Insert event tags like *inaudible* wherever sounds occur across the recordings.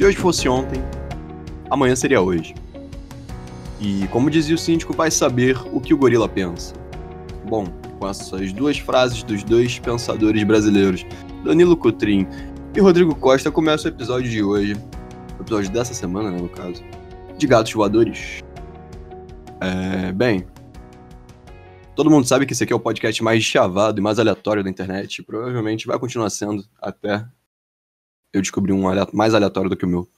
Se hoje fosse ontem, amanhã seria hoje. E como dizia o síndico, vai saber o que o gorila pensa. Bom, com essas duas frases dos dois pensadores brasileiros, Danilo Cotrim e Rodrigo Costa, começa o episódio de hoje, o episódio dessa semana, né, no caso, de Gatos Voadores. É, bem, todo mundo sabe que esse aqui é o podcast mais chavado e mais aleatório da internet, provavelmente vai continuar sendo até eu descobri um mais aleatório do que o meu.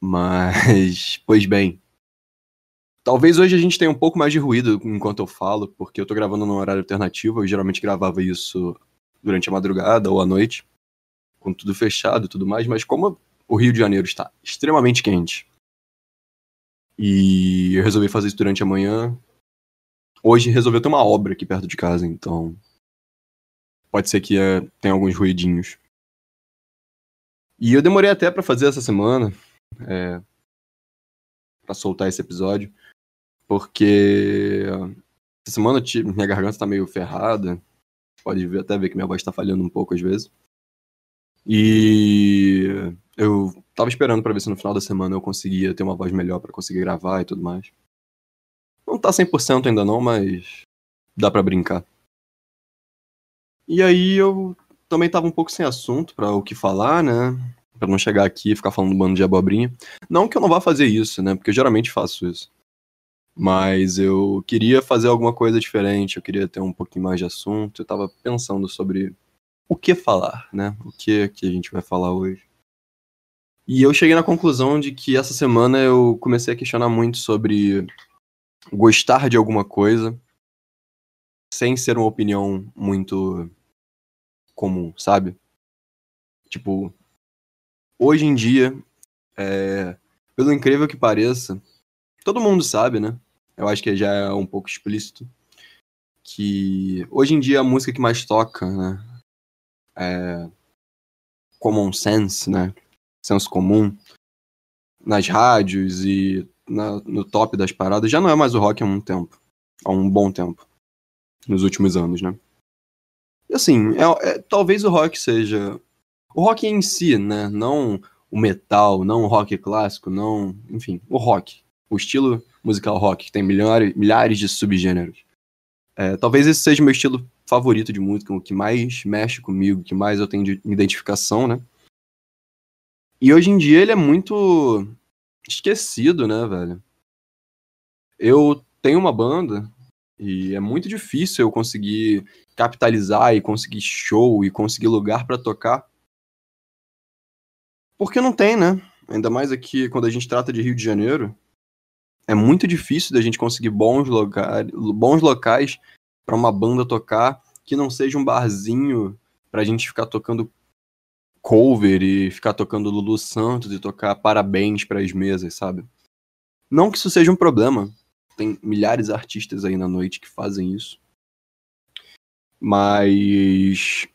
Mas, *laughs* pois bem. Talvez hoje a gente tenha um pouco mais de ruído enquanto eu falo, porque eu tô gravando num horário alternativo. Eu geralmente gravava isso durante a madrugada ou à noite, com tudo fechado e tudo mais. Mas como o Rio de Janeiro está extremamente quente e eu resolvi fazer isso durante a manhã, hoje resolveu ter uma obra aqui perto de casa, então pode ser que é, tenha alguns ruidinhos. E eu demorei até para fazer essa semana, é, para soltar esse episódio, porque essa semana minha garganta tá meio ferrada. Pode até ver que minha voz tá falhando um pouco às vezes. E eu tava esperando para ver se no final da semana eu conseguia ter uma voz melhor para conseguir gravar e tudo mais. Não tá 100% ainda não, mas dá para brincar. E aí eu também tava um pouco sem assunto para o que falar, né? Pra não chegar aqui e ficar falando um bando de abobrinha. Não que eu não vá fazer isso, né? Porque eu geralmente faço isso. Mas eu queria fazer alguma coisa diferente, eu queria ter um pouquinho mais de assunto. Eu tava pensando sobre o que falar, né? O que que a gente vai falar hoje. E eu cheguei na conclusão de que essa semana eu comecei a questionar muito sobre gostar de alguma coisa sem ser uma opinião muito comum, sabe? Tipo, hoje em dia, é, pelo incrível que pareça, todo mundo sabe, né? Eu acho que já é um pouco explícito que hoje em dia a música que mais toca, né? É common sense, né? Senso comum nas rádios e na, no top das paradas já não é mais o rock há um tempo, há um bom tempo, nos últimos anos, né? Assim, é, é, talvez o rock seja. O rock em si, né? Não o metal, não o rock clássico, não. Enfim, o rock. O estilo musical rock, que tem milhares, milhares de subgêneros. É, talvez esse seja o meu estilo favorito de música, o que mais mexe comigo, o que mais eu tenho de identificação, né? E hoje em dia ele é muito esquecido, né, velho? Eu tenho uma banda e é muito difícil eu conseguir capitalizar e conseguir show e conseguir lugar para tocar. Porque não tem, né? Ainda mais aqui quando a gente trata de Rio de Janeiro. É muito difícil da gente conseguir bons, lugar, bons locais para uma banda tocar que não seja um barzinho pra gente ficar tocando cover e ficar tocando Lulu Santos e tocar parabéns para as mesas, sabe? Não que isso seja um problema. Tem milhares de artistas aí na noite que fazem isso. Mas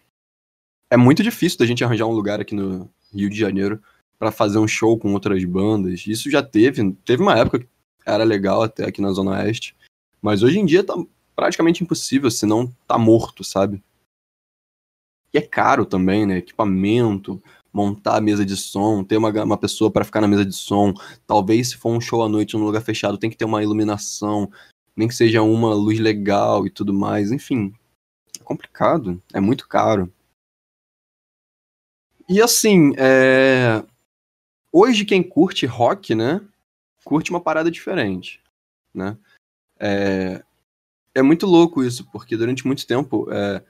é muito difícil da gente arranjar um lugar aqui no Rio de Janeiro para fazer um show com outras bandas. Isso já teve, teve uma época que era legal até aqui na Zona Oeste, mas hoje em dia tá praticamente impossível, se não tá morto, sabe? E é caro também, né? Equipamento, montar a mesa de som, ter uma, uma pessoa para ficar na mesa de som. Talvez se for um show à noite num lugar fechado, tem que ter uma iluminação, nem que seja uma luz legal e tudo mais. Enfim, é complicado, é muito caro. E assim, é... hoje quem curte rock, né, curte uma parada diferente, né? É, é muito louco isso, porque durante muito tempo é...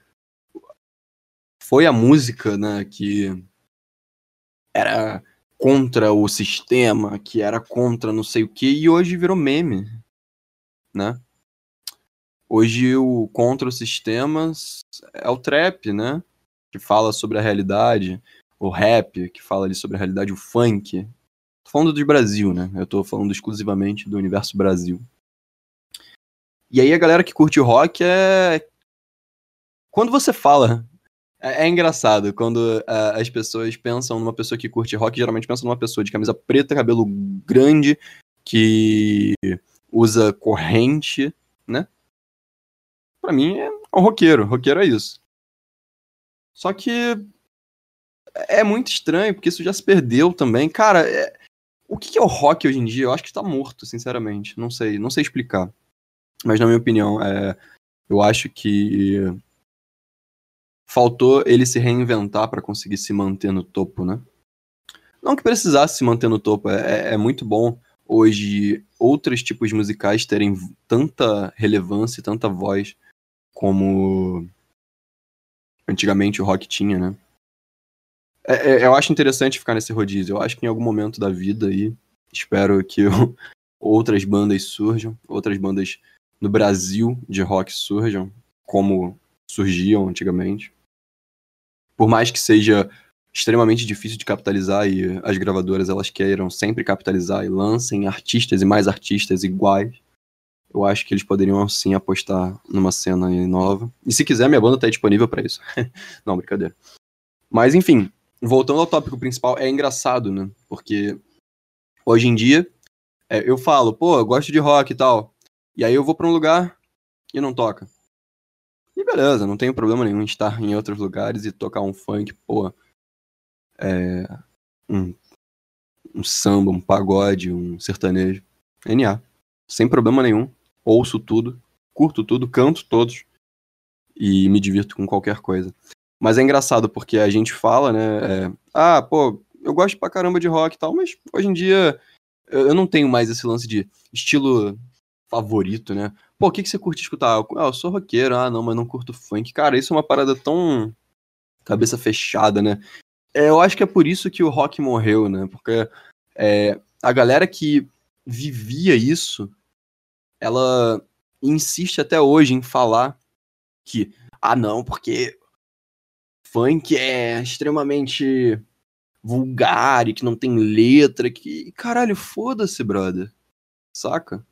foi a música, né, que era contra o sistema, que era contra não sei o que, e hoje virou meme, né? Hoje o contra os sistemas é o trap, né? Que fala sobre a realidade. O rap, que fala ali sobre a realidade. O funk. Tô falando do Brasil, né? Eu tô falando exclusivamente do universo Brasil. E aí a galera que curte rock é. Quando você fala. É, é engraçado, quando uh, as pessoas pensam numa pessoa que curte rock, geralmente pensam numa pessoa de camisa preta, cabelo grande, que usa corrente, né? Pra mim é um roqueiro. Roqueiro é isso. Só que é muito estranho, porque isso já se perdeu também. Cara, é... o que é o rock hoje em dia? Eu acho que está morto, sinceramente. Não sei, não sei explicar. Mas na minha opinião, é... eu acho que faltou ele se reinventar para conseguir se manter no topo, né? Não que precisasse se manter no topo, é, é, é muito bom hoje outros tipos musicais terem tanta relevância e tanta voz como antigamente o rock tinha, né? É, é, eu acho interessante ficar nesse rodízio. Eu acho que em algum momento da vida aí, espero que eu, *laughs* outras bandas surjam, outras bandas no Brasil de rock surjam, como surgiam antigamente. Por mais que seja extremamente difícil de capitalizar e as gravadoras elas queiram sempre capitalizar e lancem artistas e mais artistas iguais. Eu acho que eles poderiam sim apostar numa cena nova. E se quiser, minha banda tá disponível para isso. *laughs* Não, brincadeira. Mas enfim, voltando ao tópico principal, é engraçado, né? Porque hoje em dia é, eu falo, pô, eu gosto de rock e tal. E aí eu vou para um lugar e não toca. Beleza, não tenho problema nenhum estar em outros lugares e tocar um funk, pô, é, um, um samba, um pagode, um sertanejo. NA. Sem problema nenhum. Ouço tudo, curto tudo, canto todos e me divirto com qualquer coisa. Mas é engraçado porque a gente fala, né? É, ah, pô, eu gosto pra caramba de rock e tal, mas hoje em dia eu não tenho mais esse lance de estilo favorito, né? Pô, o que, que você curte escutar? Ah, eu sou roqueiro, ah, não, mas não curto funk. Cara, isso é uma parada tão cabeça fechada, né? É, eu acho que é por isso que o rock morreu, né? Porque é, a galera que vivia isso, ela insiste até hoje em falar que, ah, não, porque funk é extremamente vulgar e que não tem letra, que. Caralho, foda-se, brother. Saca?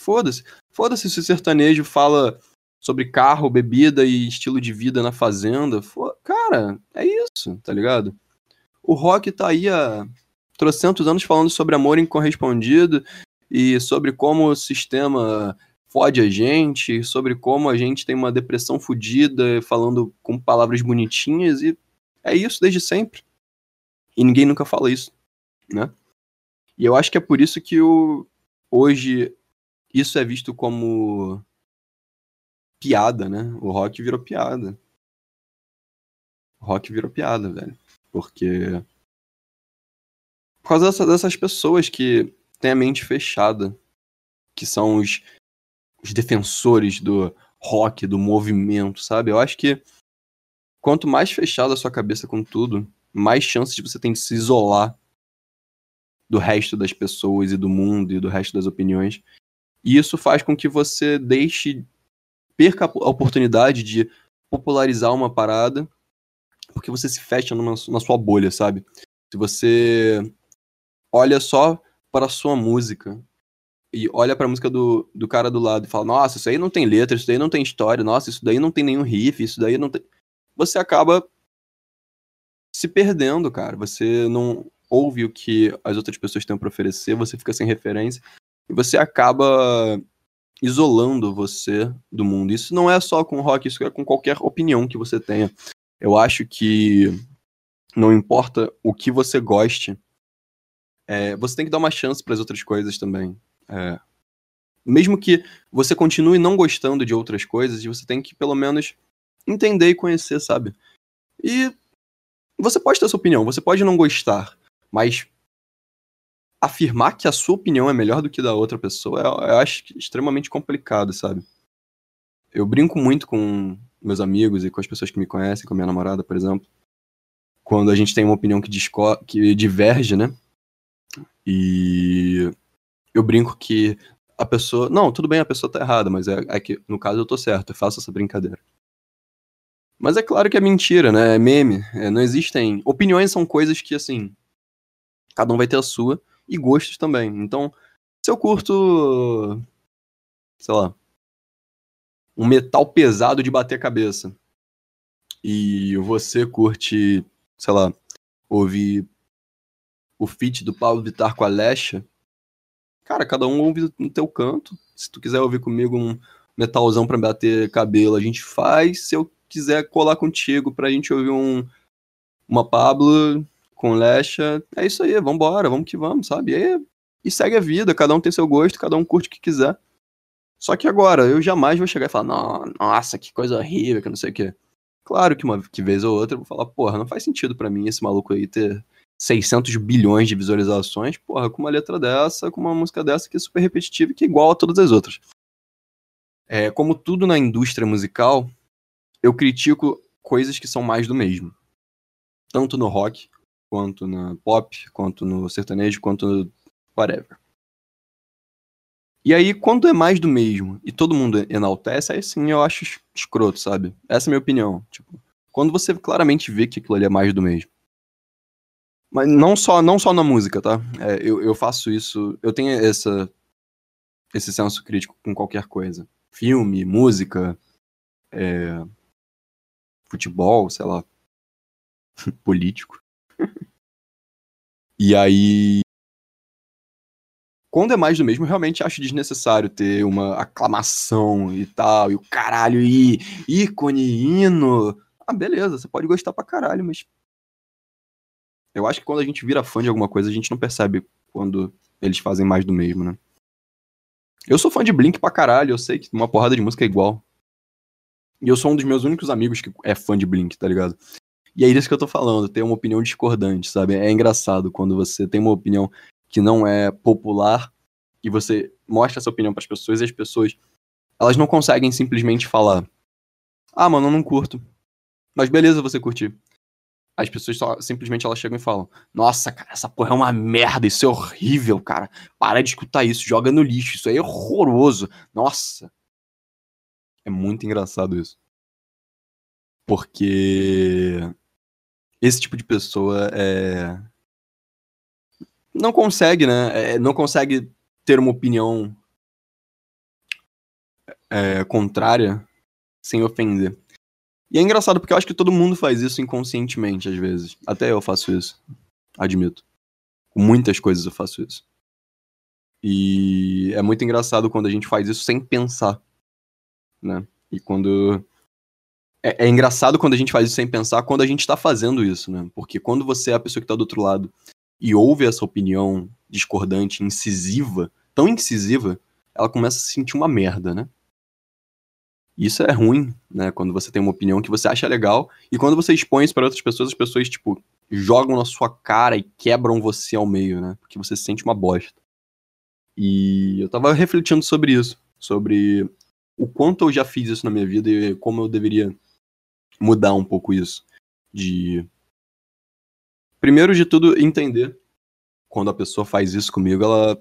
Foda-se. Foda-se se o sertanejo fala sobre carro, bebida e estilo de vida na fazenda. Cara, é isso, tá ligado? O rock tá aí há trocentos anos falando sobre amor incorrespondido e sobre como o sistema fode a gente, sobre como a gente tem uma depressão fodida, falando com palavras bonitinhas, e é isso desde sempre. E ninguém nunca fala isso, né? E eu acho que é por isso que o, hoje isso é visto como piada, né? O rock virou piada. O rock virou piada, velho. Porque. Por causa dessa, dessas pessoas que têm a mente fechada. Que são os, os defensores do rock, do movimento, sabe? Eu acho que quanto mais fechada a sua cabeça com tudo, mais chances você tem de se isolar do resto das pessoas e do mundo e do resto das opiniões. E isso faz com que você deixe perca a oportunidade de popularizar uma parada porque você se fecha numa, na sua bolha, sabe? Se você olha só para a sua música e olha para a música do, do cara do lado e fala: Nossa, isso aí não tem letra, isso daí não tem história, nossa, isso daí não tem nenhum riff, isso daí não tem. Você acaba se perdendo, cara. Você não ouve o que as outras pessoas têm para oferecer, você fica sem referência e você acaba isolando você do mundo. Isso não é só com rock, isso é com qualquer opinião que você tenha. Eu acho que não importa o que você goste, é, você tem que dar uma chance para as outras coisas também. É, mesmo que você continue não gostando de outras coisas, você tem que pelo menos entender e conhecer, sabe? E você pode ter sua opinião, você pode não gostar, mas afirmar que a sua opinião é melhor do que da outra pessoa, eu, eu acho extremamente complicado, sabe? Eu brinco muito com meus amigos e com as pessoas que me conhecem, com a minha namorada, por exemplo, quando a gente tem uma opinião que, que diverge, né? E eu brinco que a pessoa. Não, tudo bem, a pessoa tá errada, mas é, é que no caso eu tô certo, eu faço essa brincadeira. Mas é claro que é mentira, né? É meme. É, não existem. Opiniões são coisas que, assim. Cada um vai ter a sua e gostos também. Então, se eu curto, sei lá, um metal pesado de bater cabeça e você curte, sei lá, ouvir o feat do Paulo Vittar com a Lesha, cara, cada um ouve no teu canto. Se tu quiser ouvir comigo um metalzão pra bater cabelo, a gente faz. Se eu quiser colar contigo pra gente ouvir um uma Pablo com Lesha, é isso aí, vambora, vamos que vamos, sabe? E, e segue a vida, cada um tem seu gosto, cada um curte o que quiser. Só que agora, eu jamais vou chegar e falar, nossa, que coisa horrível, que não sei o quê. Claro que uma que vez ou outra eu vou falar, porra, não faz sentido para mim esse maluco aí ter 600 bilhões de visualizações, porra, com uma letra dessa, com uma música dessa que é super repetitiva e que é igual a todas as outras. É, como tudo na indústria musical, eu critico coisas que são mais do mesmo. Tanto no rock, quanto na pop, quanto no sertanejo, quanto no whatever. E aí, quando é mais do mesmo e todo mundo enaltece, aí sim eu acho escroto, sabe? Essa é a minha opinião. Tipo, quando você claramente vê que aquilo ali é mais do mesmo. Mas não só, não só na música, tá? É, eu, eu faço isso, eu tenho essa, esse senso crítico com qualquer coisa. Filme, música, é, futebol, sei lá, *laughs* político. E aí, quando é mais do mesmo, eu realmente acho desnecessário ter uma aclamação e tal, e o caralho, e ícone, hino. Ah, beleza, você pode gostar pra caralho, mas. Eu acho que quando a gente vira fã de alguma coisa, a gente não percebe quando eles fazem mais do mesmo, né? Eu sou fã de Blink pra caralho, eu sei que uma porrada de música é igual. E eu sou um dos meus únicos amigos que é fã de Blink, tá ligado? E é isso que eu tô falando, ter uma opinião discordante, sabe? É engraçado quando você tem uma opinião que não é popular e você mostra essa opinião para as pessoas e as pessoas elas não conseguem simplesmente falar: "Ah, mano, eu não curto". Mas beleza você curtir. As pessoas só, simplesmente elas chegam e falam: Nossa, cara, essa porra é uma merda, isso é horrível, cara. Para de escutar isso, joga no lixo, isso aí é horroroso. Nossa. É muito engraçado isso. Porque esse tipo de pessoa é não consegue, né? É, não consegue ter uma opinião é, contrária sem ofender. E é engraçado porque eu acho que todo mundo faz isso inconscientemente às vezes. Até eu faço isso. Admito. Com muitas coisas eu faço isso. E é muito engraçado quando a gente faz isso sem pensar. Né? E quando. É, é engraçado quando a gente faz isso sem pensar quando a gente tá fazendo isso, né? Porque quando você é a pessoa que tá do outro lado e ouve essa opinião discordante, incisiva, tão incisiva, ela começa a se sentir uma merda, né? Isso é ruim, né? Quando você tem uma opinião que você acha legal e quando você expõe isso para outras pessoas, as pessoas, tipo, jogam na sua cara e quebram você ao meio, né? Porque você se sente uma bosta. E eu tava refletindo sobre isso, sobre o quanto eu já fiz isso na minha vida e como eu deveria mudar um pouco isso. De primeiro de tudo, entender quando a pessoa faz isso comigo, ela.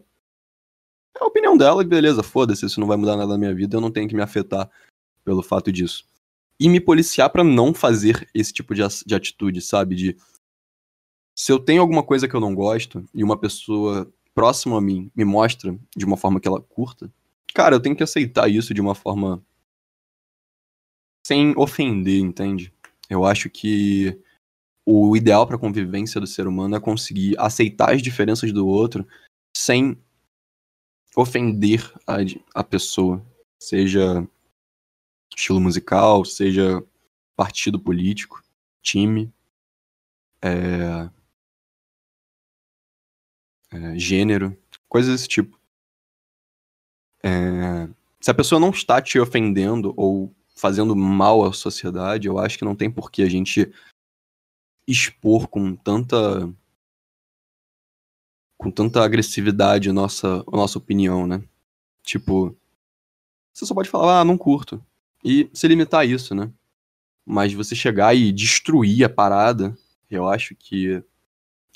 É a opinião dela, beleza, foda-se, isso não vai mudar nada na minha vida, eu não tenho que me afetar pelo fato disso. E me policiar para não fazer esse tipo de, de atitude, sabe? De. Se eu tenho alguma coisa que eu não gosto e uma pessoa próxima a mim me mostra de uma forma que ela curta, cara, eu tenho que aceitar isso de uma forma. Sem ofender, entende? Eu acho que o ideal para a convivência do ser humano é conseguir aceitar as diferenças do outro sem ofender a, a pessoa, seja estilo musical, seja partido político, time, é, é, gênero, coisas desse tipo. É, se a pessoa não está te ofendendo ou fazendo mal à sociedade, eu acho que não tem por que a gente expor com tanta com tanta agressividade a nossa, a nossa opinião, né? Tipo, você só pode falar, ah, não curto. E se limitar a isso, né? Mas você chegar e destruir a parada, eu acho que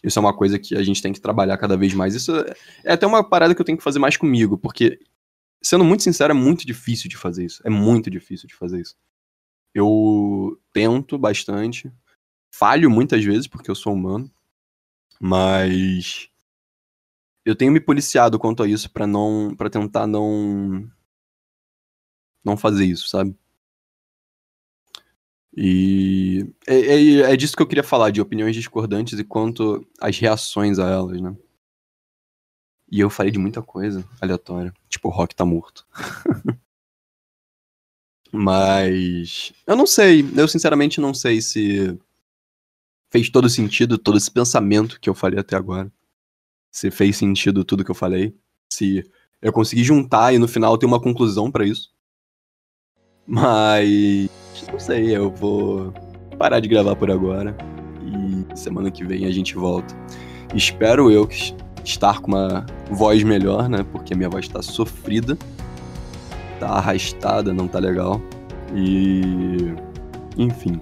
isso é uma coisa que a gente tem que trabalhar cada vez mais. Isso é até uma parada que eu tenho que fazer mais comigo, porque, sendo muito sincero, é muito difícil de fazer isso. É muito difícil de fazer isso. Eu tento bastante, falho muitas vezes, porque eu sou humano, mas eu tenho me policiado quanto a isso para não para tentar não não fazer isso, sabe? E é, é, é, disso que eu queria falar, de opiniões discordantes e quanto às reações a elas, né? E eu falei de muita coisa aleatória, tipo, o rock tá morto. *laughs* Mas eu não sei, eu sinceramente não sei se fez todo sentido, todo esse pensamento que eu falei até agora. Se fez sentido tudo que eu falei. Se eu consegui juntar e no final ter uma conclusão para isso. Mas. Não sei, eu vou parar de gravar por agora. E semana que vem a gente volta. Espero eu estar com uma voz melhor, né? Porque a minha voz tá sofrida. Tá arrastada, não tá legal. E. Enfim.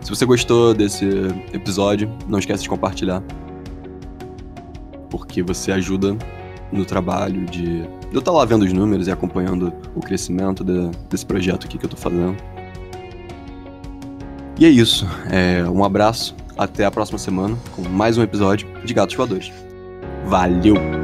Se você gostou desse episódio, não esquece de compartilhar. Porque você ajuda no trabalho de, eu estar lá vendo os números e acompanhando o crescimento de, desse projeto aqui que eu tô fazendo. E é isso. É, um abraço. Até a próxima semana com mais um episódio de Gatos Voadores. Valeu!